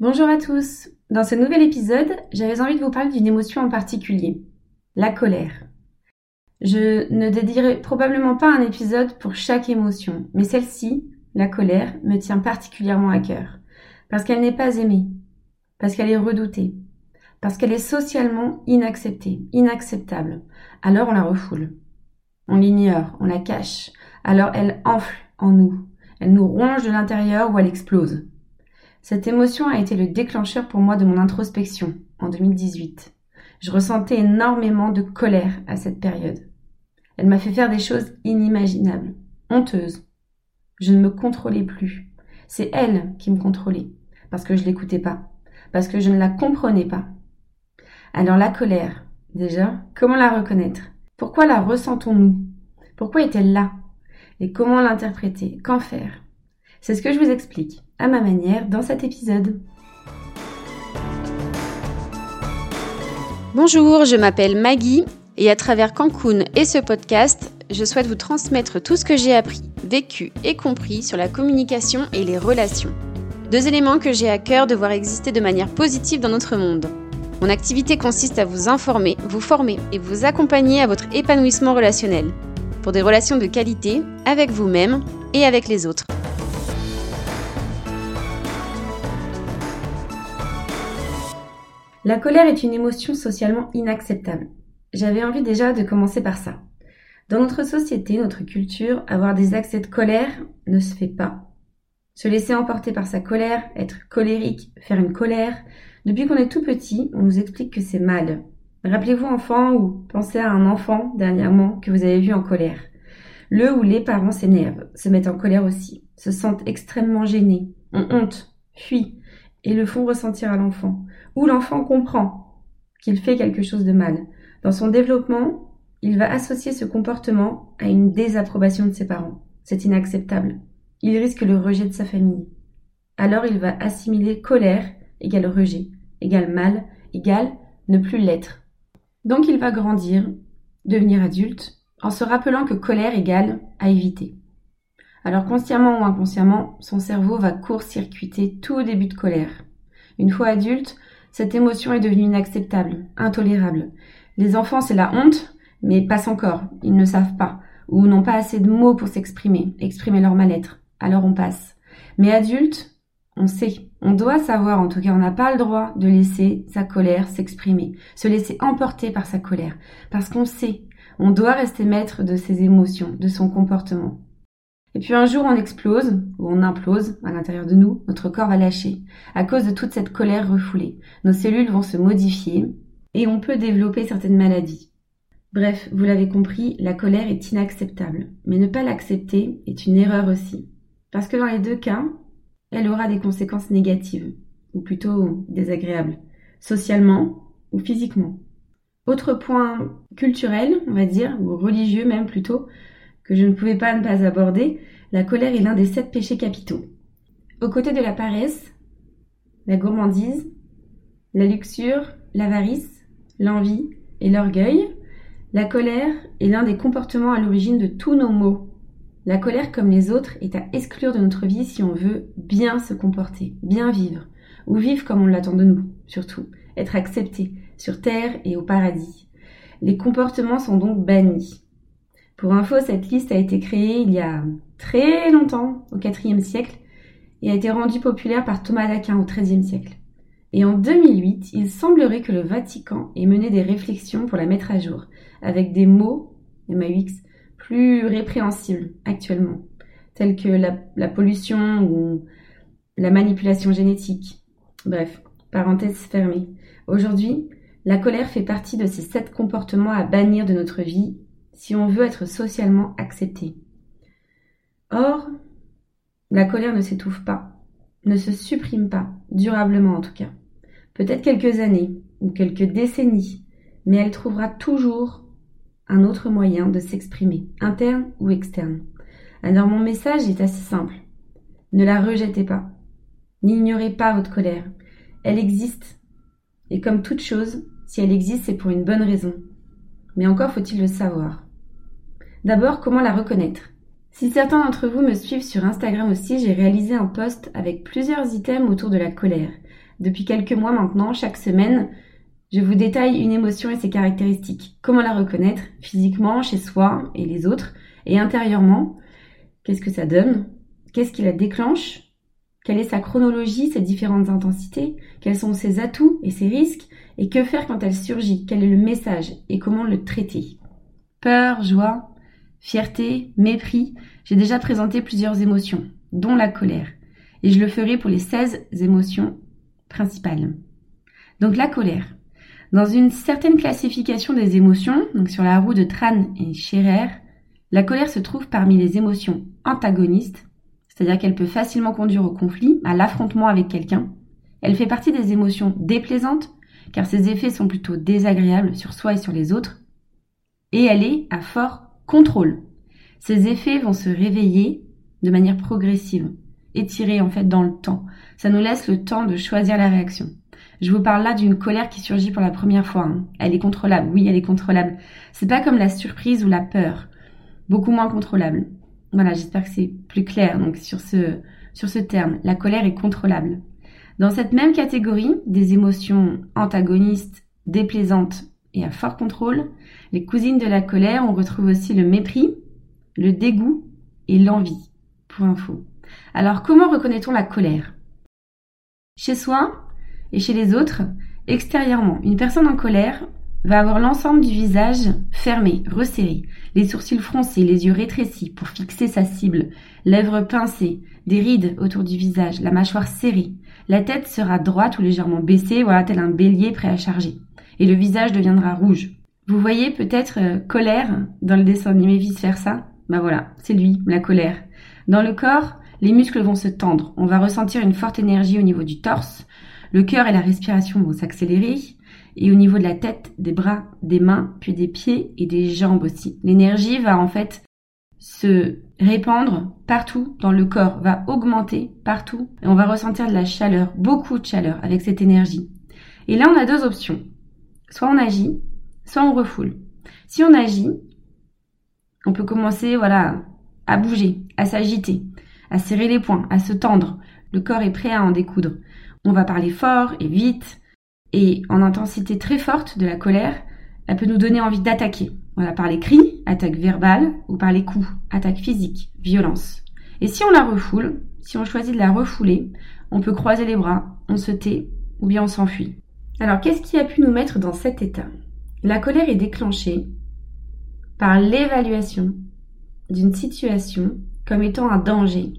Bonjour à tous. Dans ce nouvel épisode, j'avais envie de vous parler d'une émotion en particulier, la colère. Je ne dédierai probablement pas un épisode pour chaque émotion, mais celle-ci, la colère, me tient particulièrement à cœur, parce qu'elle n'est pas aimée, parce qu'elle est redoutée, parce qu'elle est socialement inacceptée, inacceptable. Alors on la refoule. On l'ignore, on la cache. Alors elle enfle en nous. Elle nous ronge de l'intérieur ou elle explose. Cette émotion a été le déclencheur pour moi de mon introspection en 2018. Je ressentais énormément de colère à cette période. Elle m'a fait faire des choses inimaginables, honteuses. Je ne me contrôlais plus. C'est elle qui me contrôlait, parce que je l'écoutais pas, parce que je ne la comprenais pas. Alors la colère, déjà, comment la reconnaître? Pourquoi la ressentons-nous? Pourquoi est-elle là? Et comment l'interpréter? Qu'en faire? C'est ce que je vous explique, à ma manière, dans cet épisode. Bonjour, je m'appelle Maggie et à travers Cancun et ce podcast, je souhaite vous transmettre tout ce que j'ai appris, vécu et compris sur la communication et les relations. Deux éléments que j'ai à cœur de voir exister de manière positive dans notre monde. Mon activité consiste à vous informer, vous former et vous accompagner à votre épanouissement relationnel, pour des relations de qualité avec vous-même et avec les autres. La colère est une émotion socialement inacceptable. J'avais envie déjà de commencer par ça. Dans notre société, notre culture, avoir des accès de colère ne se fait pas. Se laisser emporter par sa colère, être colérique, faire une colère, depuis qu'on est tout petit, on nous explique que c'est mal. Rappelez-vous enfant ou pensez à un enfant dernièrement que vous avez vu en colère. Le ou les parents s'énervent, se mettent en colère aussi, se sentent extrêmement gênés, ont honte, fuient et le font ressentir à l'enfant. Ou l'enfant comprend qu'il fait quelque chose de mal. Dans son développement, il va associer ce comportement à une désapprobation de ses parents. C'est inacceptable. Il risque le rejet de sa famille. Alors il va assimiler colère égale rejet, égale mal, égale ne plus l'être. Donc il va grandir, devenir adulte, en se rappelant que colère égale à éviter. Alors consciemment ou inconsciemment, son cerveau va court-circuiter tout début de colère. Une fois adulte, cette émotion est devenue inacceptable, intolérable. Les enfants, c'est la honte, mais passe encore, ils ne savent pas, ou n'ont pas assez de mots pour s'exprimer, exprimer leur mal-être. Alors on passe. Mais adulte, on sait, on doit savoir, en tout cas, on n'a pas le droit de laisser sa colère s'exprimer, se laisser emporter par sa colère, parce qu'on sait, on doit rester maître de ses émotions, de son comportement. Et puis un jour on explose, ou on implose à l'intérieur de nous, notre corps va lâcher, à cause de toute cette colère refoulée. Nos cellules vont se modifier, et on peut développer certaines maladies. Bref, vous l'avez compris, la colère est inacceptable, mais ne pas l'accepter est une erreur aussi. Parce que dans les deux cas, elle aura des conséquences négatives, ou plutôt désagréables, socialement ou physiquement. Autre point culturel, on va dire, ou religieux même plutôt, que je ne pouvais pas ne pas aborder, la colère est l'un des sept péchés capitaux. Aux côtés de la paresse, la gourmandise, la luxure, l'avarice, l'envie et l'orgueil, la colère est l'un des comportements à l'origine de tous nos maux la colère, comme les autres, est à exclure de notre vie si on veut bien se comporter, bien vivre, ou vivre comme on l'attend de nous, surtout, être accepté, sur terre et au paradis. Les comportements sont donc bannis. Pour info, cette liste a été créée il y a très longtemps, au IVe siècle, et a été rendue populaire par Thomas d'Aquin au XIIIe siècle. Et en 2008, il semblerait que le Vatican ait mené des réflexions pour la mettre à jour, avec des mots, MAUX, plus répréhensibles actuellement, tels que la, pollution ou la manipulation génétique. Bref, parenthèse fermée. Aujourd'hui, la colère fait partie de ces sept comportements à bannir de notre vie si on veut être socialement accepté. Or, la colère ne s'étouffe pas, ne se supprime pas, durablement en tout cas. Peut-être quelques années ou quelques décennies, mais elle trouvera toujours un autre moyen de s'exprimer, interne ou externe. Alors mon message est assez simple. Ne la rejetez pas. N'ignorez pas votre colère. Elle existe. Et comme toute chose, si elle existe, c'est pour une bonne raison. Mais encore faut-il le savoir. D'abord, comment la reconnaître? Si certains d'entre vous me suivent sur Instagram aussi, j'ai réalisé un post avec plusieurs items autour de la colère. Depuis quelques mois maintenant, chaque semaine, je vous détaille une émotion et ses caractéristiques. Comment la reconnaître? Physiquement, chez soi et les autres, et intérieurement? Qu'est-ce que ça donne? Qu'est-ce qui la déclenche? Quelle est sa chronologie, ses différentes intensités? Quels sont ses atouts et ses risques? Et que faire quand elle surgit? Quel est le message? Et comment le traiter? Peur, joie, fierté, mépris. J'ai déjà présenté plusieurs émotions, dont la colère. Et je le ferai pour les 16 émotions principales. Donc la colère. Dans une certaine classification des émotions, donc sur la roue de Tran et Scherer, la colère se trouve parmi les émotions antagonistes, c'est-à-dire qu'elle peut facilement conduire au conflit, à l'affrontement avec quelqu'un. Elle fait partie des émotions déplaisantes, car ses effets sont plutôt désagréables sur soi et sur les autres. Et elle est à fort contrôle. Ces effets vont se réveiller de manière progressive, étirés en fait dans le temps. Ça nous laisse le temps de choisir la réaction. Je vous parle là d'une colère qui surgit pour la première fois. Hein. Elle est contrôlable. Oui, elle est contrôlable. C'est pas comme la surprise ou la peur. Beaucoup moins contrôlable. Voilà, j'espère que c'est plus clair donc sur ce sur ce terme. La colère est contrôlable. Dans cette même catégorie des émotions antagonistes, déplaisantes et à fort contrôle, les cousines de la colère, on retrouve aussi le mépris, le dégoût et l'envie. Pour info. Alors comment reconnaît-on la colère? Chez soi, et chez les autres, extérieurement, une personne en colère va avoir l'ensemble du visage fermé, resserré, les sourcils froncés, les yeux rétrécis pour fixer sa cible, lèvres pincées, des rides autour du visage, la mâchoire serrée. La tête sera droite ou légèrement baissée, voilà, tel un bélier prêt à charger. Et le visage deviendra rouge. Vous voyez peut-être euh, colère dans le dessin animé vice-versa? Bah voilà, c'est lui, la colère. Dans le corps, les muscles vont se tendre. On va ressentir une forte énergie au niveau du torse, le cœur et la respiration vont s'accélérer. Et au niveau de la tête, des bras, des mains, puis des pieds et des jambes aussi. L'énergie va en fait se répandre partout dans le corps, va augmenter partout. Et on va ressentir de la chaleur, beaucoup de chaleur avec cette énergie. Et là, on a deux options. Soit on agit, soit on refoule. Si on agit, on peut commencer, voilà, à bouger, à s'agiter, à serrer les poings, à se tendre. Le corps est prêt à en découdre. On va parler fort et vite et en intensité très forte de la colère. Elle peut nous donner envie d'attaquer. Voilà, par les cris, attaque verbale, ou par les coups, attaque physique, violence. Et si on la refoule, si on choisit de la refouler, on peut croiser les bras, on se tait, ou bien on s'enfuit. Alors, qu'est-ce qui a pu nous mettre dans cet état? La colère est déclenchée par l'évaluation d'une situation comme étant un danger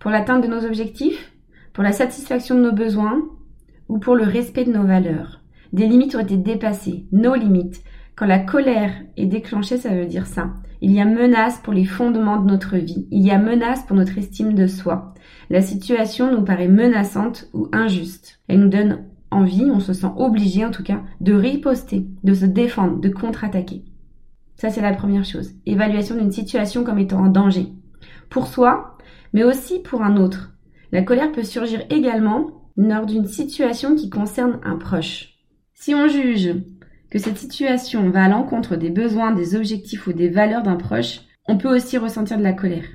pour l'atteinte de nos objectifs, pour la satisfaction de nos besoins ou pour le respect de nos valeurs. Des limites ont été dépassées, nos limites. Quand la colère est déclenchée, ça veut dire ça. Il y a menace pour les fondements de notre vie. Il y a menace pour notre estime de soi. La situation nous paraît menaçante ou injuste. Elle nous donne envie, on se sent obligé en tout cas, de riposter, de se défendre, de contre-attaquer. Ça, c'est la première chose. Évaluation d'une situation comme étant en danger. Pour soi, mais aussi pour un autre. La colère peut surgir également lors d'une situation qui concerne un proche. Si on juge que cette situation va à l'encontre des besoins, des objectifs ou des valeurs d'un proche, on peut aussi ressentir de la colère.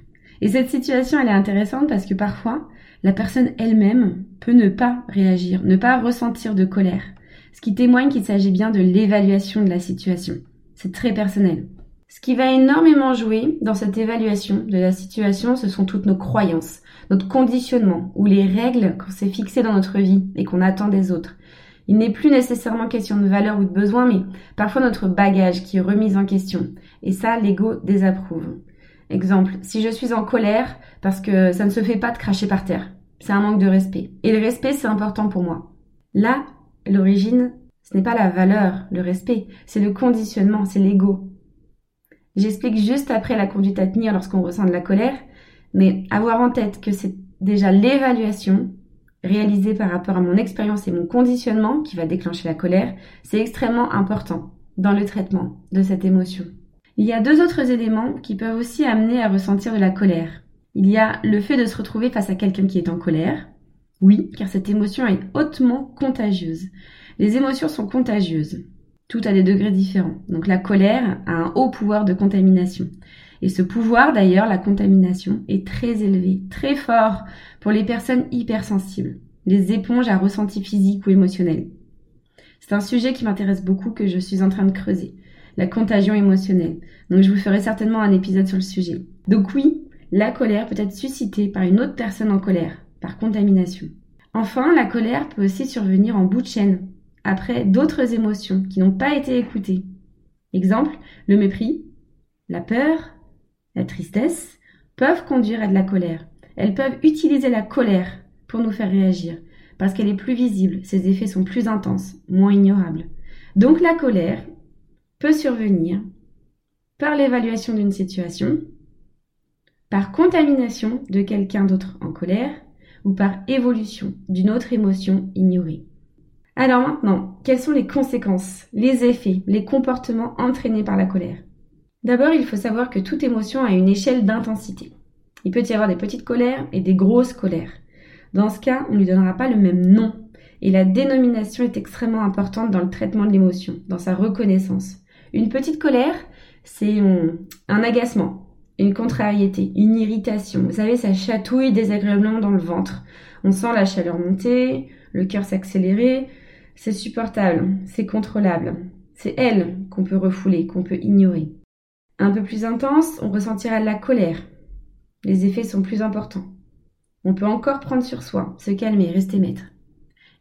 Et cette situation, elle est intéressante parce que parfois, la personne elle-même peut ne pas réagir, ne pas ressentir de colère, ce qui témoigne qu'il s'agit bien de l'évaluation de la situation. C'est très personnel. Ce qui va énormément jouer dans cette évaluation de la situation, ce sont toutes nos croyances, notre conditionnement ou les règles qu'on s'est fixées dans notre vie et qu'on attend des autres. Il n'est plus nécessairement question de valeur ou de besoin, mais parfois notre bagage qui est remis en question. Et ça, l'ego désapprouve. Exemple, si je suis en colère parce que ça ne se fait pas de cracher par terre, c'est un manque de respect. Et le respect, c'est important pour moi. Là, l'origine, ce n'est pas la valeur, le respect, c'est le conditionnement, c'est l'ego. J'explique juste après la conduite à tenir lorsqu'on ressent de la colère, mais avoir en tête que c'est déjà l'évaluation réalisée par rapport à mon expérience et mon conditionnement qui va déclencher la colère, c'est extrêmement important dans le traitement de cette émotion. Il y a deux autres éléments qui peuvent aussi amener à ressentir de la colère. Il y a le fait de se retrouver face à quelqu'un qui est en colère. Oui, car cette émotion est hautement contagieuse. Les émotions sont contagieuses tout à des degrés différents. Donc la colère a un haut pouvoir de contamination. Et ce pouvoir, d'ailleurs, la contamination, est très élevé, très fort pour les personnes hypersensibles. les éponges à ressenti physique ou émotionnel. C'est un sujet qui m'intéresse beaucoup que je suis en train de creuser, la contagion émotionnelle. Donc je vous ferai certainement un épisode sur le sujet. Donc oui, la colère peut être suscitée par une autre personne en colère, par contamination. Enfin, la colère peut aussi survenir en bout de chaîne, après d'autres émotions qui n'ont pas été écoutées. Exemple, le mépris, la peur, la tristesse peuvent conduire à de la colère. Elles peuvent utiliser la colère pour nous faire réagir, parce qu'elle est plus visible, ses effets sont plus intenses, moins ignorables. Donc la colère peut survenir par l'évaluation d'une situation, par contamination de quelqu'un d'autre en colère, ou par évolution d'une autre émotion ignorée. Alors maintenant, quelles sont les conséquences, les effets, les comportements entraînés par la colère? D'abord, il faut savoir que toute émotion a une échelle d'intensité. Il peut y avoir des petites colères et des grosses colères. Dans ce cas, on ne lui donnera pas le même nom. Et la dénomination est extrêmement importante dans le traitement de l'émotion, dans sa reconnaissance. Une petite colère, c'est un agacement, une contrariété, une irritation. Vous savez, ça chatouille désagréablement dans le ventre. On sent la chaleur monter, le cœur s'accélérer. C'est supportable, c'est contrôlable. C'est elle qu'on peut refouler, qu'on peut ignorer. Un peu plus intense, on ressentira de la colère. Les effets sont plus importants. On peut encore prendre sur soi, se calmer, rester maître.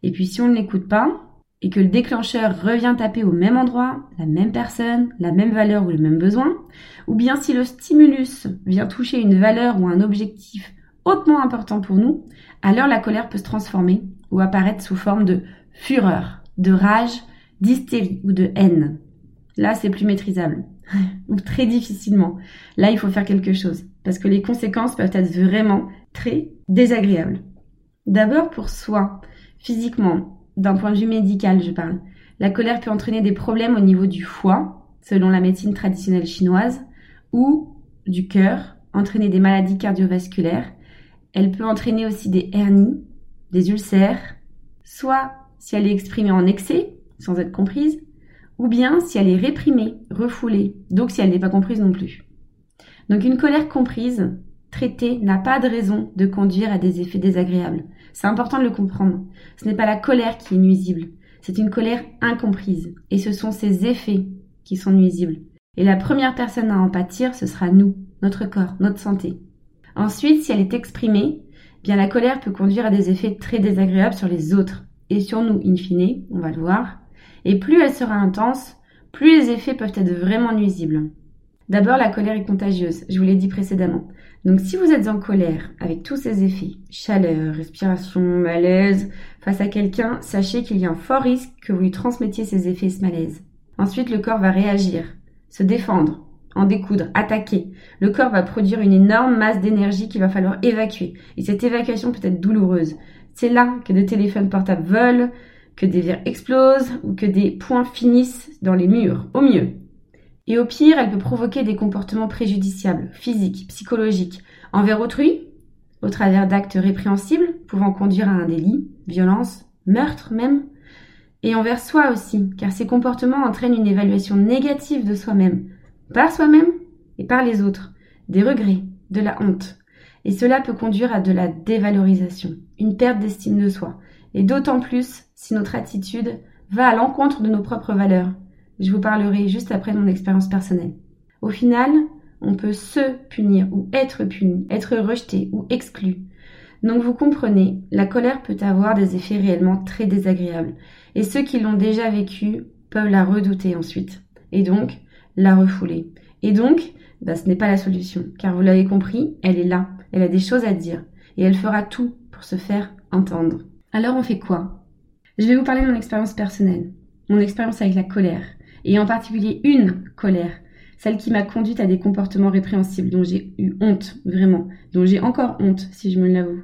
Et puis si on ne l'écoute pas, et que le déclencheur revient taper au même endroit, la même personne, la même valeur ou le même besoin, ou bien si le stimulus vient toucher une valeur ou un objectif hautement important pour nous, alors la colère peut se transformer ou apparaître sous forme de fureur, de rage, d'hystérie ou de haine. Là, c'est plus maîtrisable, ou très difficilement. Là, il faut faire quelque chose, parce que les conséquences peuvent être vraiment très désagréables. D'abord pour soi, physiquement, d'un point de vue médical, je parle. La colère peut entraîner des problèmes au niveau du foie, selon la médecine traditionnelle chinoise, ou du cœur, entraîner des maladies cardiovasculaires. Elle peut entraîner aussi des hernies, des ulcères, soit si elle est exprimée en excès, sans être comprise, ou bien si elle est réprimée, refoulée, donc si elle n'est pas comprise non plus. Donc une colère comprise, traitée, n'a pas de raison de conduire à des effets désagréables. C'est important de le comprendre. Ce n'est pas la colère qui est nuisible, c'est une colère incomprise, et ce sont ses effets qui sont nuisibles. Et la première personne à en pâtir, ce sera nous, notre corps, notre santé. Ensuite, si elle est exprimée, bien la colère peut conduire à des effets très désagréables sur les autres, et sur nous, in fine, on va le voir, et plus elle sera intense, plus les effets peuvent être vraiment nuisibles. D'abord, la colère est contagieuse, je vous l'ai dit précédemment. Donc si vous êtes en colère avec tous ces effets, chaleur, respiration, malaise, face à quelqu'un, sachez qu'il y a un fort risque que vous lui transmettiez ces effets et ce malaise. Ensuite, le corps va réagir, se défendre, en découdre, attaquer. Le corps va produire une énorme masse d'énergie qu'il va falloir évacuer. Et cette évacuation peut être douloureuse. C'est là que des téléphones portables volent, que des verres explosent ou que des points finissent dans les murs, au mieux. Et au pire, elle peut provoquer des comportements préjudiciables, physiques, psychologiques, envers autrui, au travers d'actes répréhensibles pouvant conduire à un délit, violence, meurtre même, et envers soi aussi, car ces comportements entraînent une évaluation négative de soi-même, par soi-même et par les autres, des regrets, de la honte. Et cela peut conduire à de la dévalorisation, une perte d'estime de soi, et d'autant plus si notre attitude va à l'encontre de nos propres valeurs. Je vous parlerai juste après de mon expérience personnelle. Au final, on peut se punir ou être puni, être rejeté ou exclu. Donc vous comprenez, la colère peut avoir des effets réellement très désagréables. Et ceux qui l'ont déjà vécu peuvent la redouter ensuite. Et donc, la refouler. Et donc, bah, ce n'est pas la solution. Car vous l'avez compris, elle est là. Elle a des choses à dire. Et elle fera tout pour se faire entendre. Alors on fait quoi? Je vais vous parler de mon expérience personnelle, mon expérience avec la colère, et en particulier une colère, celle qui m'a conduite à des comportements répréhensibles dont j'ai eu honte, vraiment, dont j'ai encore honte, si je me l'avoue,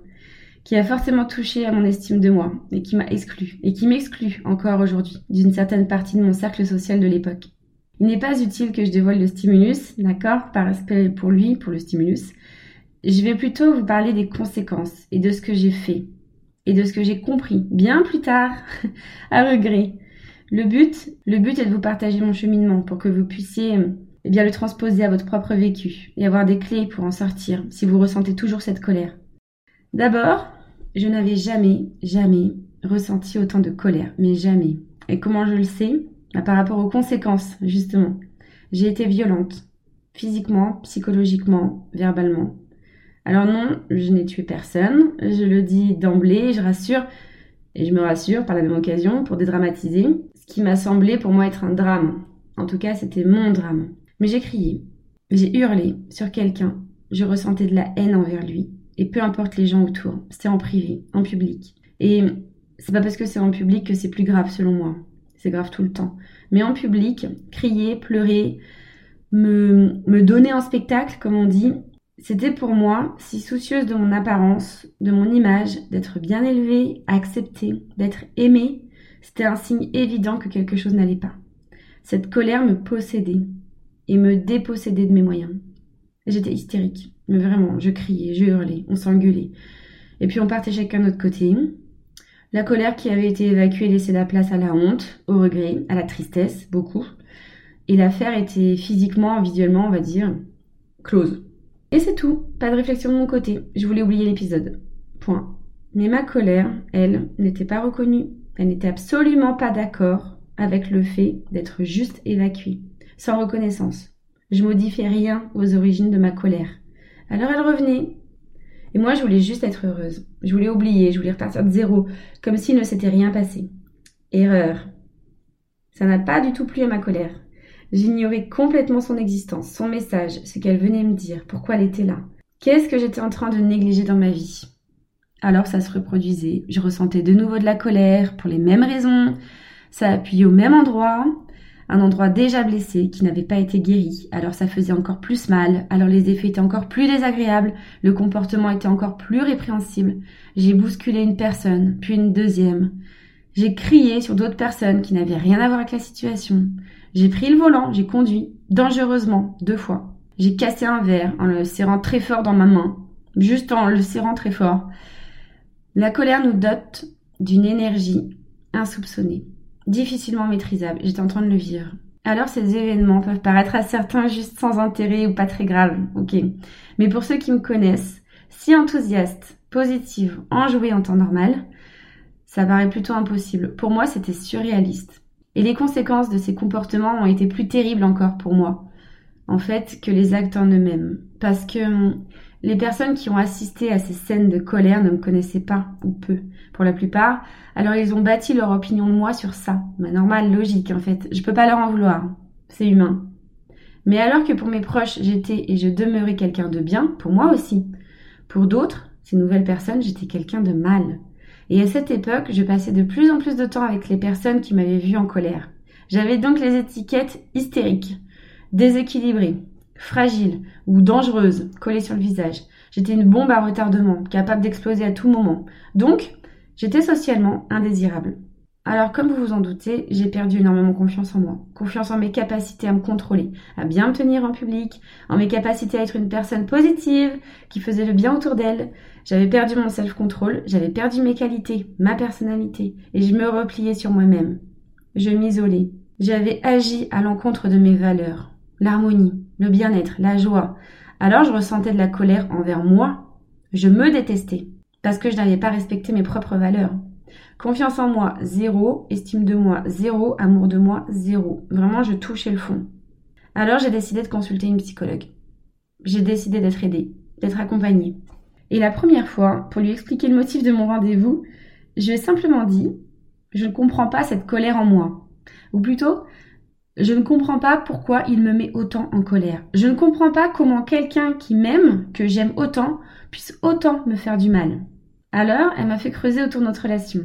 qui a forcément touché à mon estime de moi, et qui m'a exclu, et qui m'exclut encore aujourd'hui d'une certaine partie de mon cercle social de l'époque. Il n'est pas utile que je dévoile le stimulus, d'accord, par respect pour lui, pour le stimulus. Je vais plutôt vous parler des conséquences et de ce que j'ai fait, et de ce que j'ai compris bien plus tard, à regret. Le but, le but est de vous partager mon cheminement pour que vous puissiez eh bien le transposer à votre propre vécu et avoir des clés pour en sortir si vous ressentez toujours cette colère. D'abord, je n'avais jamais, jamais ressenti autant de colère, mais jamais. Et comment je le sais? Bah, Par rapport aux conséquences, justement. J'ai été violente, physiquement, psychologiquement, verbalement. Alors non, je n'ai tué personne, je le dis d'emblée, je rassure, et je me rassure par la même occasion pour dédramatiser, ce qui m'a semblé pour moi être un drame. En tout cas, c'était mon drame. Mais j'ai crié, j'ai hurlé sur quelqu'un, je ressentais de la haine envers lui, et peu importe les gens autour, c'était en privé, en public. Et c'est pas parce que c'est en public que c'est plus grave selon moi. C'est grave tout le temps. Mais en public, crier, pleurer, me, me donner un spectacle, comme on dit, c'était pour moi, si soucieuse de mon apparence, de mon image, d'être bien élevée, acceptée, d'être aimée, c'était un signe évident que quelque chose n'allait pas. Cette colère me possédait et me dépossédait de mes moyens. J'étais hystérique, mais vraiment, je criais, je hurlais, on s'engueulait. Et puis on partait chacun de notre côté. La colère qui avait été évacuée laissait la place à la honte, au regret, à la tristesse, beaucoup. Et l'affaire était physiquement, visuellement, on va dire, close. Et c'est tout, pas de réflexion de mon côté, je voulais oublier l'épisode. Point. Mais ma colère, elle, n'était pas reconnue. Elle n'était absolument pas d'accord avec le fait d'être juste évacuée, sans reconnaissance. Je modifiais rien aux origines de ma colère. Alors elle revenait. Et moi, je voulais juste être heureuse. Je voulais oublier, je voulais repartir de zéro, comme s'il ne s'était rien passé. Erreur. Ça n'a pas du tout plu à ma colère. J'ignorais complètement son existence, son message, ce qu'elle venait me dire, pourquoi elle était là. Qu'est-ce que j'étais en train de négliger dans ma vie? Alors ça se reproduisait. Je ressentais de nouveau de la colère pour les mêmes raisons. Ça appuyait au même endroit, un endroit déjà blessé qui n'avait pas été guéri. Alors ça faisait encore plus mal. Alors les effets étaient encore plus désagréables. Le comportement était encore plus répréhensible. J'ai bousculé une personne, puis une deuxième. J'ai crié sur d'autres personnes qui n'avaient rien à voir avec la situation. J'ai pris le volant, j'ai conduit, dangereusement, deux fois. J'ai cassé un verre en le serrant très fort dans ma main, juste en le serrant très fort. La colère nous dote d'une énergie insoupçonnée, difficilement maîtrisable. J'étais en train de le vivre. Alors ces événements peuvent paraître à certains juste sans intérêt ou pas très graves, ok. Mais pour ceux qui me connaissent, si enthousiaste, positive, enjouée en temps normal, ça paraît plutôt impossible. Pour moi, c'était surréaliste. Et les conséquences de ces comportements ont été plus terribles encore pour moi, en fait, que les actes en eux-mêmes. Parce que les personnes qui ont assisté à ces scènes de colère ne me connaissaient pas, ou peu, pour la plupart. Alors ils ont bâti leur opinion de moi sur ça. Ma normal, logique, en fait. Je peux pas leur en vouloir. C'est humain. Mais alors que pour mes proches, j'étais et je demeurais quelqu'un de bien, pour moi aussi. Pour d'autres, ces nouvelles personnes, j'étais quelqu'un de mal. Et à cette époque, je passais de plus en plus de temps avec les personnes qui m'avaient vu en colère. J'avais donc les étiquettes hystériques, déséquilibrées, fragiles ou dangereuses collées sur le visage. J'étais une bombe à retardement, capable d'exploser à tout moment. Donc, j'étais socialement indésirable. Alors, comme vous vous en doutez, j'ai perdu énormément confiance en moi, confiance en mes capacités à me contrôler, à bien me tenir en public, en mes capacités à être une personne positive, qui faisait le bien autour d'elle. J'avais perdu mon self-control, j'avais perdu mes qualités, ma personnalité, et je me repliais sur moi-même. Je m'isolais. J'avais agi à l'encontre de mes valeurs, l'harmonie, le bien-être, la joie. Alors je ressentais de la colère envers moi. Je me détestais, parce que je n'avais pas respecté mes propres valeurs. Confiance en moi, zéro. Estime de moi, zéro. Amour de moi, zéro. Vraiment, je touchais le fond. Alors j'ai décidé de consulter une psychologue. J'ai décidé d'être aidée, d'être accompagnée. Et la première fois, pour lui expliquer le motif de mon rendez-vous, je lui ai simplement dit Je ne comprends pas cette colère en moi. Ou plutôt, je ne comprends pas pourquoi il me met autant en colère. Je ne comprends pas comment quelqu'un qui m'aime, que j'aime autant, puisse autant me faire du mal. Alors, elle m'a fait creuser autour de notre relation.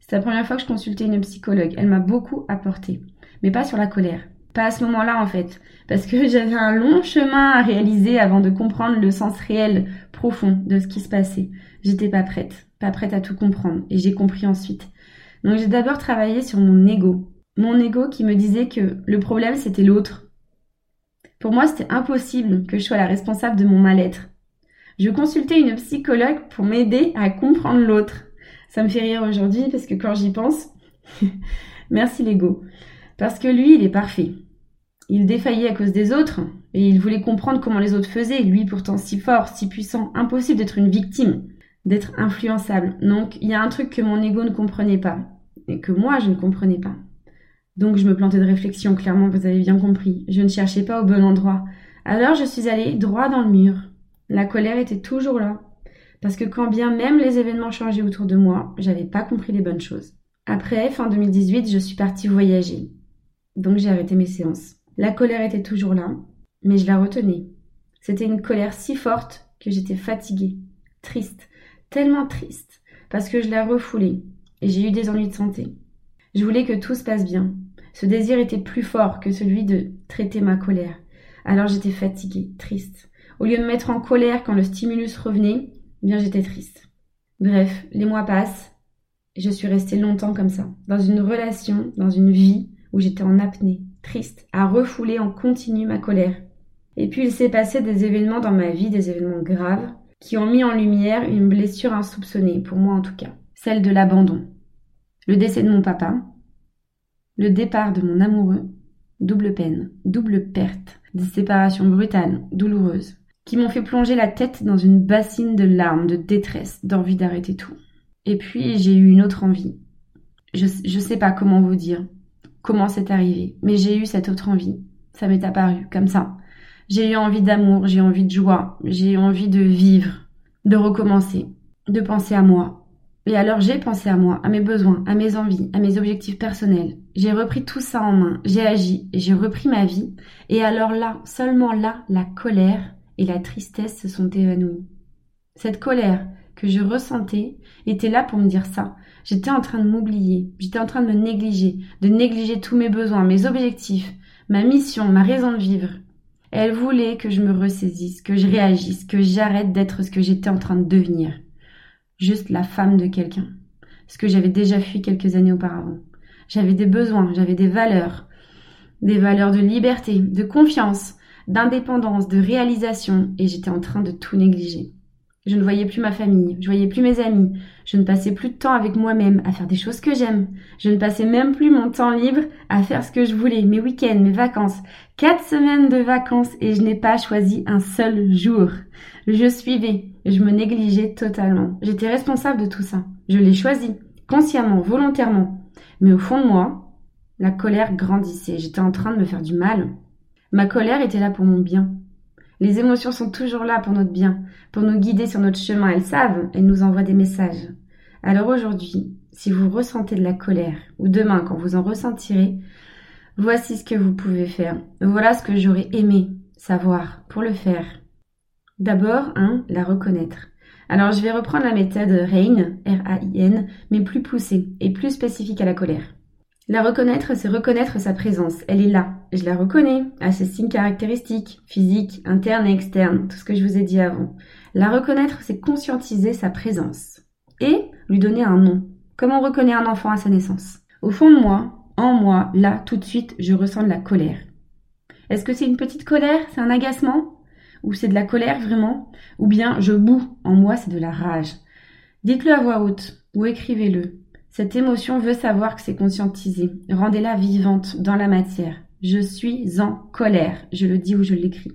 C'est la première fois que je consultais une psychologue. Elle m'a beaucoup apporté. Mais pas sur la colère. Pas à ce moment-là, en fait. Parce que j'avais un long chemin à réaliser avant de comprendre le sens réel, profond de ce qui se passait. J'étais pas prête. Pas prête à tout comprendre. Et j'ai compris ensuite. Donc j'ai d'abord travaillé sur mon ego. Mon ego qui me disait que le problème c'était l'autre. Pour moi, c'était impossible que je sois la responsable de mon mal-être. Je consultais une psychologue pour m'aider à comprendre l'autre. Ça me fait rire aujourd'hui parce que quand j'y pense, merci l'ego. Parce que lui, il est parfait. Il défaillait à cause des autres et il voulait comprendre comment les autres faisaient, lui pourtant si fort, si puissant, impossible d'être une victime. d'être influençable. Donc il y a un truc que mon ego ne comprenait pas et que moi je ne comprenais pas. Donc je me plantais de réflexion, clairement, vous avez bien compris. Je ne cherchais pas au bon endroit. Alors je suis allée droit dans le mur. La colère était toujours là. Parce que quand bien même les événements changeaient autour de moi, j'avais pas compris les bonnes choses. Après, fin 2018, je suis partie voyager. Donc j'ai arrêté mes séances. La colère était toujours là, mais je la retenais. C'était une colère si forte que j'étais fatiguée, triste, tellement triste, parce que je la refoulée et j'ai eu des ennuis de santé. Je voulais que tout se passe bien. Ce désir était plus fort que celui de traiter ma colère. Alors j'étais fatiguée, triste. Au lieu de me mettre en colère quand le stimulus revenait, eh bien j'étais triste. Bref, les mois passent. Et je suis restée longtemps comme ça, dans une relation, dans une vie où j'étais en apnée, triste, à refouler en continu ma colère. Et puis il s'est passé des événements dans ma vie, des événements graves, qui ont mis en lumière une blessure insoupçonnée, pour moi en tout cas, celle de l'abandon. Le décès de mon papa, le départ de mon amoureux, double peine, double perte, des séparations brutales, douloureuses, qui m'ont fait plonger la tête dans une bassine de larmes, de détresse, d'envie d'arrêter tout. Et puis j'ai eu une autre envie. Je, ne sais pas comment vous dire, comment c'est arrivé, mais j'ai eu cette autre envie. Ça m'est apparu, comme ça. J'ai eu envie d'amour, j'ai envie de joie, j'ai envie de vivre, de recommencer, de penser à moi. Et alors j'ai pensé à moi, à mes besoins, à mes envies, à mes objectifs personnels. J'ai repris tout ça en main, j'ai agi, j'ai repris ma vie. Et alors là, seulement là, la colère et la tristesse se sont évanouies. Cette colère que je ressentais était là pour me dire ça. J'étais en train de m'oublier, j'étais en train de me négliger, de négliger tous mes besoins, mes objectifs, ma mission, ma raison de vivre. Elle voulait que je me ressaisisse, que je réagisse, que j'arrête d'être ce que j'étais en train de devenir. Juste la femme de quelqu'un. Ce que j'avais déjà fui quelques années auparavant. J'avais des besoins, j'avais des valeurs. Des valeurs de liberté, de confiance, d'indépendance, de réalisation, et j'étais en train de tout négliger. Je ne voyais plus ma famille, je voyais plus mes amis, je ne passais plus de temps avec moi-même à faire des choses que j'aime. Je ne passais même plus mon temps libre à faire ce que je voulais, mes week-ends, mes vacances. Quatre semaines de vacances et je n'ai pas choisi un seul jour. Je suivais, je me négligeais totalement. J'étais responsable de tout ça. Je l'ai choisi, consciemment, volontairement. Mais au fond de moi, la colère grandissait. J'étais en train de me faire du mal. Ma colère était là pour mon bien. Les émotions sont toujours là pour notre bien, pour nous guider sur notre chemin. Elles savent, elles nous envoient des messages. Alors aujourd'hui, si vous ressentez de la colère, ou demain quand vous en ressentirez, voici ce que vous pouvez faire. Voilà ce que j'aurais aimé savoir pour le faire. D'abord, hein, la reconnaître. Alors je vais reprendre la méthode RAIN, R-A-I-N, mais plus poussée et plus spécifique à la colère. La reconnaître, c'est reconnaître sa présence. Elle est là. Je la reconnais, à ses signes caractéristiques, physiques, internes et externes, tout ce que je vous ai dit avant. La reconnaître, c'est conscientiser sa présence. Et lui donner un nom, comme on reconnaît un enfant à sa naissance. Au fond de moi, en moi, là, tout de suite, je ressens de la colère. Est-ce que c'est une petite colère? C'est un agacement? Ou c'est de la colère vraiment? Ou bien je boue, en moi, c'est de la rage Dites-le à voix haute, ou écrivez-le. Cette émotion veut savoir que c'est conscientisé. Rendez-la vivante dans la matière. Je suis en colère. Je le dis ou je l'écris.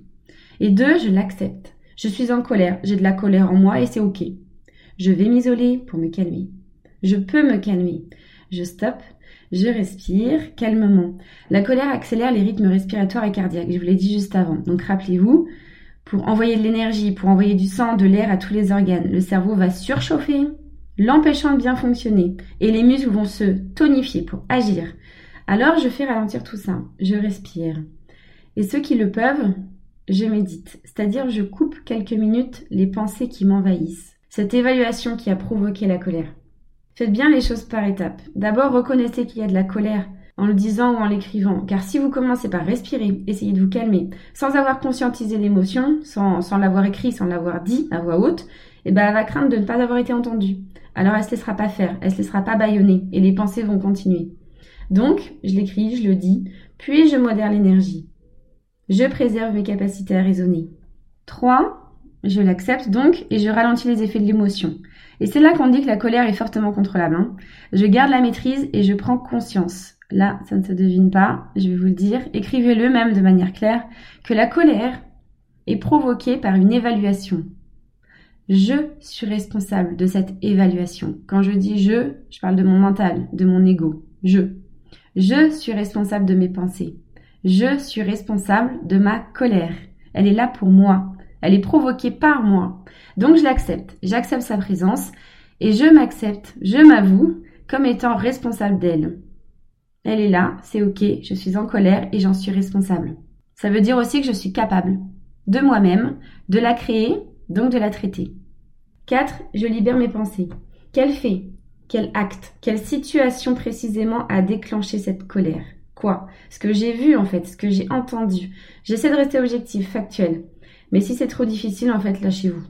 Et deux, je l'accepte. Je suis en colère. J'ai de la colère en moi et c'est ok. Je vais m'isoler pour me calmer. Je peux me calmer. Je stoppe. Je respire calmement. La colère accélère les rythmes respiratoires et cardiaques. Je vous l'ai dit juste avant. Donc rappelez-vous, pour envoyer de l'énergie, pour envoyer du sang, de l'air à tous les organes, le cerveau va surchauffer, l'empêchant de bien fonctionner, et les muscles vont se tonifier pour agir. Alors je fais ralentir tout ça, je respire. Et ceux qui le peuvent, je médite, c'est-à-dire je coupe quelques minutes les pensées qui m'envahissent, cette évaluation qui a provoqué la colère. Faites bien les choses par étapes. D'abord reconnaissez qu'il y a de la colère en le disant ou en l'écrivant, car si vous commencez par respirer, essayez de vous calmer, sans avoir conscientisé l'émotion, sans, l'avoir écrit, sans l'avoir dit à voix haute, eh ben elle va craindre de ne pas avoir été entendue alors elle se laissera pas faire, elle se laissera pas bâillonner et les pensées vont continuer. Donc, je l'écris, je le dis, puis je modère l'énergie. Je préserve mes capacités à raisonner. 3. Je l'accepte donc et je ralentis les effets de l'émotion. Et c'est là qu'on dit que la colère est fortement contrôlable. Hein. Je garde la maîtrise et je prends conscience. Là, ça ne se devine pas, je vais vous le dire. Écrivez-le même de manière claire que la colère est provoquée par une évaluation. Je suis responsable de cette évaluation. Quand je dis je, je parle de mon mental, de mon ego. Je. Je suis responsable de mes pensées. Je suis responsable de ma colère. Elle est là pour moi. Elle est provoquée par moi. Donc je l'accepte. J'accepte sa présence et je m'accepte, je m'avoue comme étant responsable d'elle. Elle est là, c'est ok, je suis en colère et j'en suis responsable. Ça veut dire aussi que je suis capable de moi-même, de la créer, donc de la traiter. 4. Je libère mes pensées. Quel fait, quel acte, quelle situation précisément a déclenché cette colère? Quoi? Ce que j'ai vu en fait, ce que j'ai entendu. J'essaie de rester objectif, factuel. Mais si c'est trop difficile, en fait, lâchez-vous.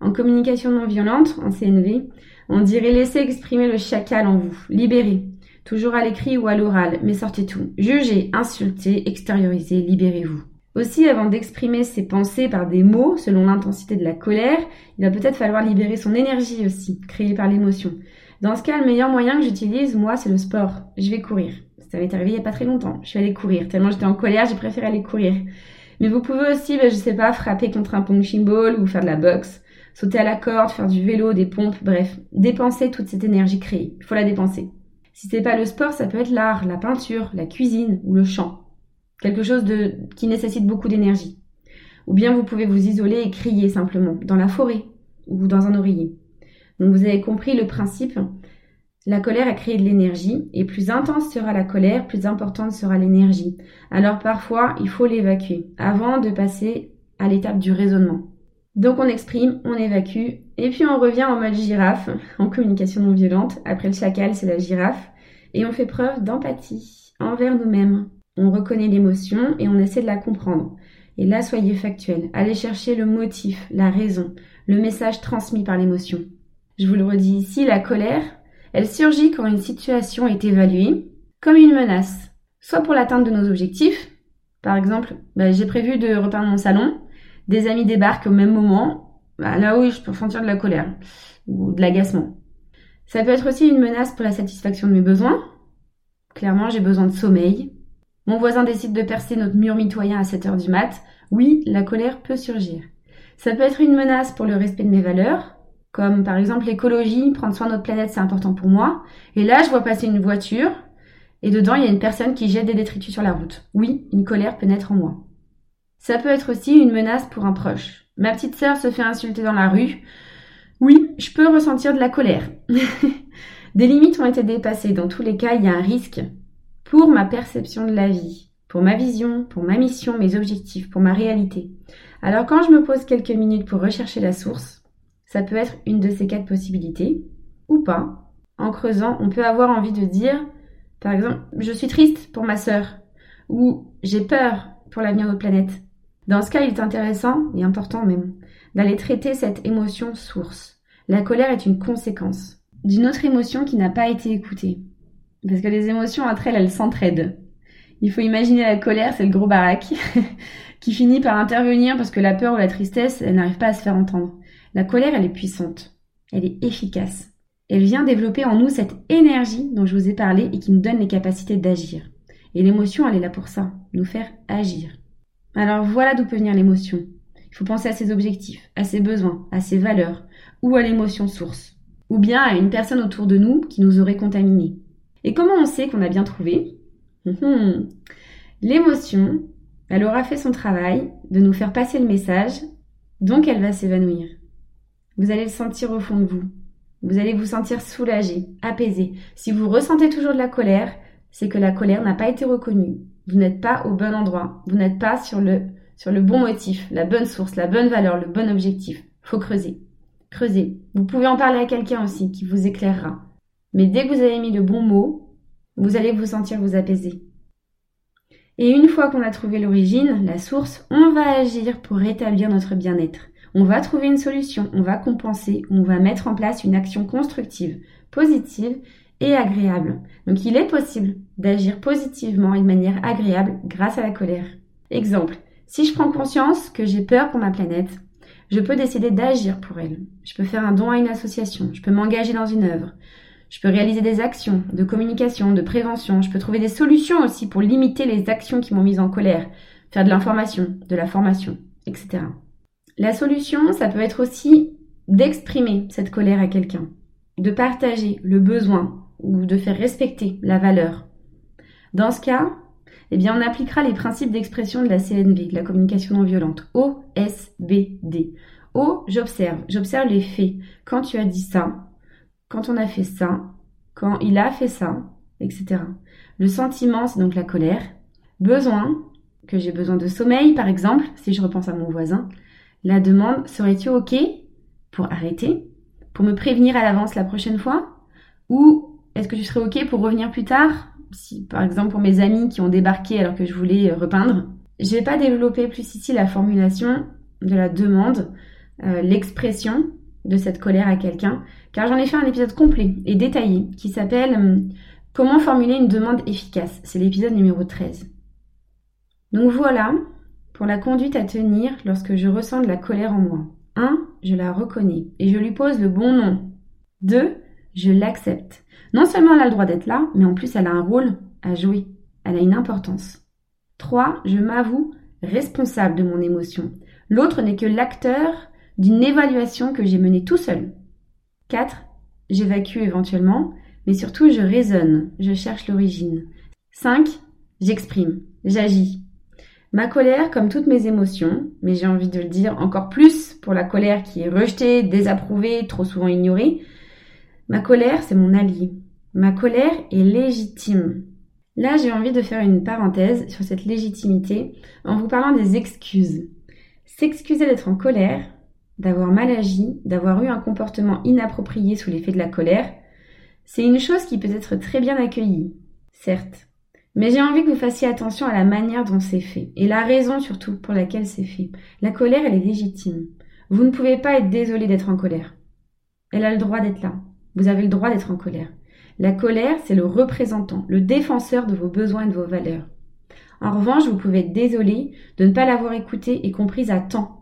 En communication non violente, en CNV, on dirait laisser exprimer le chacal en vous, libérez. Toujours à l'écrit ou à l'oral, mais sortez tout. Jugez, insultez, extériorisez, libérez-vous. Aussi, avant d'exprimer ses pensées par des mots, selon l'intensité de la colère, il va peut-être falloir libérer son énergie aussi, créée par l'émotion. Dans ce cas, le meilleur moyen que j'utilise, moi, c'est le sport. Je vais courir. Ça m'est arrivé il n'y a pas très longtemps. Je suis allée courir. Tellement j'étais en colère, j'ai préféré aller courir. Mais vous pouvez aussi, ben, je sais pas, frapper contre un punching ball ou faire de la boxe, sauter à la corde, faire du vélo, des pompes, bref, dépenser toute cette énergie créée. Il faut la dépenser. Si c'est pas le sport, ça peut être l'art, la peinture, la cuisine ou le chant. Quelque chose qui nécessite beaucoup d'énergie. Ou bien vous pouvez vous isoler et crier simplement, dans la forêt ou dans un oreiller. Donc vous avez compris le principe. La colère a créé de l'énergie et plus intense sera la colère, plus importante sera l'énergie. Alors parfois, il faut l'évacuer avant de passer à l'étape du raisonnement. Donc on exprime, on évacue, et puis on revient en mode girafe, en communication non violente. Après le chacal, c'est la girafe. Et on fait preuve d'empathie envers nous-mêmes. On reconnaît l'émotion et on essaie de la comprendre. Et là, soyez factuel. Allez chercher le motif, la raison, le message transmis par l'émotion. Je vous le redis ici, la colère, elle surgit quand une situation est évaluée comme une menace, soit pour l'atteinte de nos objectifs. Par exemple, bah, j'ai prévu de repeindre mon salon, des amis débarquent au même moment, bah, là oui, je peux sentir de la colère ou de l'agacement. Ça peut être aussi une menace pour la satisfaction de mes besoins. Clairement, j'ai besoin de sommeil. Mon voisin décide de percer notre mur mitoyen à 7 heures du mat. Oui, la colère peut surgir. Ça peut être une menace pour le respect de mes valeurs, comme par exemple l'écologie, prendre soin de notre planète, c'est important pour moi. Et là, je vois passer une voiture, et dedans, il y a une personne qui jette des détritus sur la route. Oui, une colère peut naître en moi. Ça peut être aussi une menace pour un proche. Ma petite sœur se fait insulter dans la rue. Oui, je peux ressentir de la colère. Des limites ont été dépassées. Dans tous les cas, il y a un risque pour ma perception de la vie, pour ma vision, pour ma mission, mes objectifs, pour ma réalité. Alors quand je me pose quelques minutes pour rechercher la source, ça peut être une de ces quatre possibilités, ou pas. En creusant, on peut avoir envie de dire, par exemple, je suis triste pour ma sœur, ou j'ai peur pour l'avenir de notre planète. Dans ce cas, il est intéressant, et important même, d'aller traiter cette émotion source. La colère est une conséquence d'une autre émotion qui n'a pas été écoutée. Parce que les émotions entre elles, elles s'entraident. Il faut imaginer la colère, c'est le gros baraque, qui finit par intervenir parce que la peur ou la tristesse, elle n'arrive pas à se faire entendre. La colère, elle est puissante. Elle est efficace. Elle vient développer en nous cette énergie dont je vous ai parlé et qui nous donne les capacités d'agir. Et l'émotion, elle est là pour ça, nous faire agir. Alors voilà d'où peut venir l'émotion. Il faut penser à ses objectifs, à ses besoins, à ses valeurs, ou à l'émotion source, ou bien à une personne autour de nous qui nous aurait contaminés. Et comment on sait qu'on a bien trouvé? Hum, L'émotion, elle aura fait son travail de nous faire passer le message, donc elle va s'évanouir. Vous allez le sentir au fond de vous. Vous allez vous sentir soulagé, apaisé. Si vous ressentez toujours de la colère, c'est que la colère n'a pas été reconnue, vous n'êtes pas au bon endroit. Vous n'êtes pas sur le, sur le bon motif, la bonne source, la bonne valeur, le bon objectif. Faut creuser. Creuser. Vous pouvez en parler à quelqu'un aussi qui vous éclairera. Mais dès que vous avez mis le bon mot, vous allez vous sentir vous apaiser. Et une fois qu'on a trouvé l'origine, la source, on va agir pour rétablir notre bien-être. On va trouver une solution, on va compenser, on va mettre en place une action constructive, positive et agréable. Donc il est possible d'agir positivement et de manière agréable grâce à la colère. Exemple, si je prends conscience que j'ai peur pour ma planète, je peux décider d'agir pour elle. Je peux faire un don à une association, je peux m'engager dans une œuvre, je peux réaliser des actions de communication, de prévention, je peux trouver des solutions aussi pour limiter les actions qui m'ont mise en colère, faire de l'information, de la formation, etc. La solution, ça peut être aussi d'exprimer cette colère à quelqu'un, de partager le besoin ou de faire respecter la valeur. Dans ce cas, eh bien, on appliquera les principes d'expression de la CNV, de la communication non violente. O-S-B-D. O, j'observe. J'observe les faits. Quand tu as dit ça, quand on a fait ça, quand il a fait ça, etc. Le sentiment, c'est donc la colère. Besoin, que j'ai besoin de sommeil, par exemple, si je repense à mon voisin. La demande, serais-tu OK pour arrêter Pour me prévenir à l'avance la prochaine fois? Ou est-ce que tu serais OK pour revenir plus tard si, Par exemple, pour mes amis qui ont débarqué alors que je voulais euh, repeindre? Je vais pas développer plus ici la formulation de la demande, euh, l'expression de cette colère à quelqu'un, car j'en ai fait un épisode complet et détaillé qui s'appelle euh, Comment formuler une demande efficace. C'est l'épisode numéro 13. Donc voilà pour la conduite à tenir lorsque je ressens de la colère en moi. 1. Je la reconnais et je lui pose le bon nom. 2. Je l'accepte. Non seulement elle a le droit d'être là, mais en plus elle a un rôle à jouer. Elle a une importance. 3. Je m'avoue responsable de mon émotion. L'autre n'est que l'acteur d'une évaluation que j'ai menée tout seul. 4. J'évacue éventuellement, mais surtout je raisonne, je cherche l'origine. 5. J'exprime, j'agis, Ma colère, comme toutes mes émotions, mais j'ai envie de le dire encore plus pour la colère qui est rejetée, désapprouvée, trop souvent ignorée, ma colère, c'est mon allié. Ma colère est légitime. Là, j'ai envie de faire une parenthèse sur cette légitimité en vous parlant des excuses. S'excuser d'être en colère, d'avoir mal agi, d'avoir eu un comportement inapproprié sous l'effet de la colère, c'est une chose qui peut être très bien accueillie, certes. Mais j'ai envie que vous fassiez attention à la manière dont c'est fait et la raison surtout pour laquelle c'est fait. La colère, elle est légitime. Vous ne pouvez pas être désolé d'être en colère. Elle a le droit d'être là. Vous avez le droit d'être en colère. La colère, c'est le représentant, le défenseur de vos besoins et de vos valeurs. En revanche, vous pouvez être désolé de ne pas l'avoir écoutée et comprise à temps.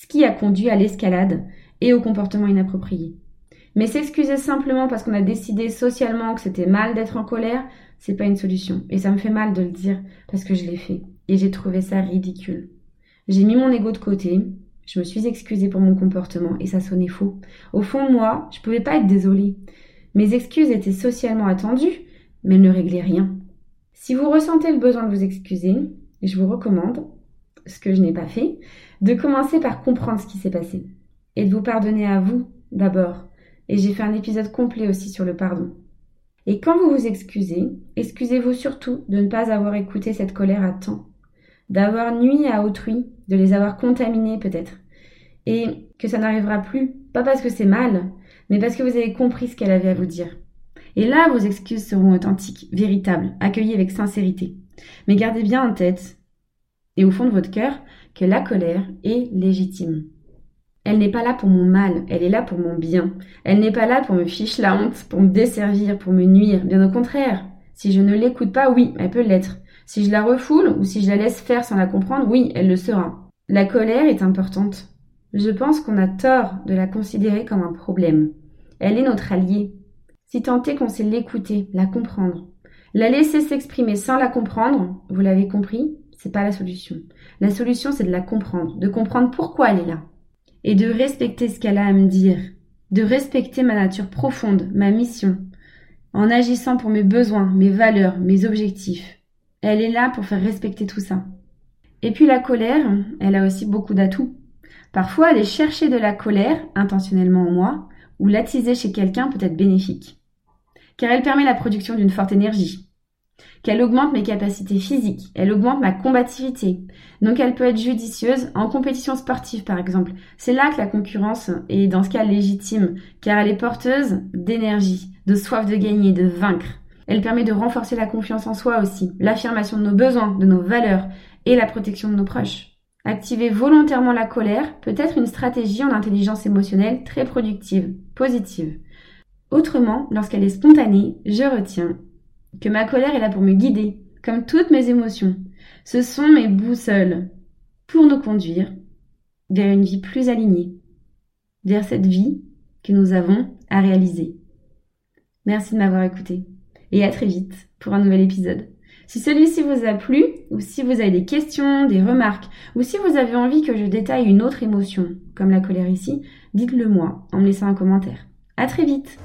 Ce qui a conduit à l'escalade et au comportement inapproprié. Mais s'excuser simplement parce qu'on a décidé socialement que c'était mal d'être en colère, c'est pas une solution. Et ça me fait mal de le dire parce que je l'ai fait. Et j'ai trouvé ça ridicule. J'ai mis mon ego de côté, je me suis excusée pour mon comportement et ça sonnait faux. Au fond, moi, je pouvais pas être désolée. Mes excuses étaient socialement attendues, mais elles ne réglaient rien. Si vous ressentez le besoin de vous excuser, je vous recommande, ce que je n'ai pas fait, de commencer par comprendre ce qui s'est passé et de vous pardonner à vous d'abord et j'ai fait un épisode complet aussi sur le pardon. Et quand vous vous excusez, excusez-vous surtout de ne pas avoir écouté cette colère à temps, d'avoir nui à autrui, de les avoir contaminés peut-être, et que ça n'arrivera plus, pas parce que c'est mal, mais parce que vous avez compris ce qu'elle avait à vous dire. Et là, vos excuses seront authentiques, véritables, accueillies avec sincérité. Mais gardez bien en tête, et au fond de votre cœur, que la colère est légitime. Elle n'est pas là pour mon mal, elle est là pour mon bien. Elle n'est pas là pour me ficher la honte, pour me desservir, pour me nuire. Bien au contraire. Si je ne l'écoute pas, oui, elle peut l'être. Si je la refoule ou si je la laisse faire sans la comprendre, oui, elle le sera. La colère est importante. Je pense qu'on a tort de la considérer comme un problème. Elle est notre alliée. Si tant est qu'on sait l'écouter, la comprendre. La laisser s'exprimer sans la comprendre, vous l'avez compris, c'est pas la solution. La solution, c'est de la comprendre, de comprendre pourquoi elle est là et de respecter ce qu'elle a à me dire, de respecter ma nature profonde, ma mission, en agissant pour mes besoins, mes valeurs, mes objectifs. Elle est là pour faire respecter tout ça. Et puis la colère, elle a aussi beaucoup d'atouts. Parfois, aller chercher de la colère intentionnellement en moi ou l'attiser chez quelqu'un peut être bénéfique. Car elle permet la production d'une forte énergie, qu'elle augmente mes capacités physiques, elle augmente ma combativité. Donc elle peut être judicieuse en compétition sportive par exemple. C'est là que la concurrence est dans ce cas légitime, car elle est porteuse d'énergie, de soif de gagner, de vaincre. Elle permet de renforcer la confiance en soi aussi, l'affirmation de nos besoins, de nos valeurs et la protection de nos proches. Activer volontairement la colère peut être une stratégie en intelligence émotionnelle très productive, positive. Autrement, lorsqu'elle est spontanée, je retiens que ma colère est là pour me guider, comme toutes mes émotions. Ce sont mes boussoles pour nous conduire vers une vie plus alignée, vers cette vie que nous avons à réaliser. Merci de m'avoir écouté et à très vite pour un nouvel épisode. Si celui-ci vous a plu, ou si vous avez des questions, des remarques, ou si vous avez envie que je détaille une autre émotion, comme la colère ici, dites-le moi en me laissant un commentaire. À très vite!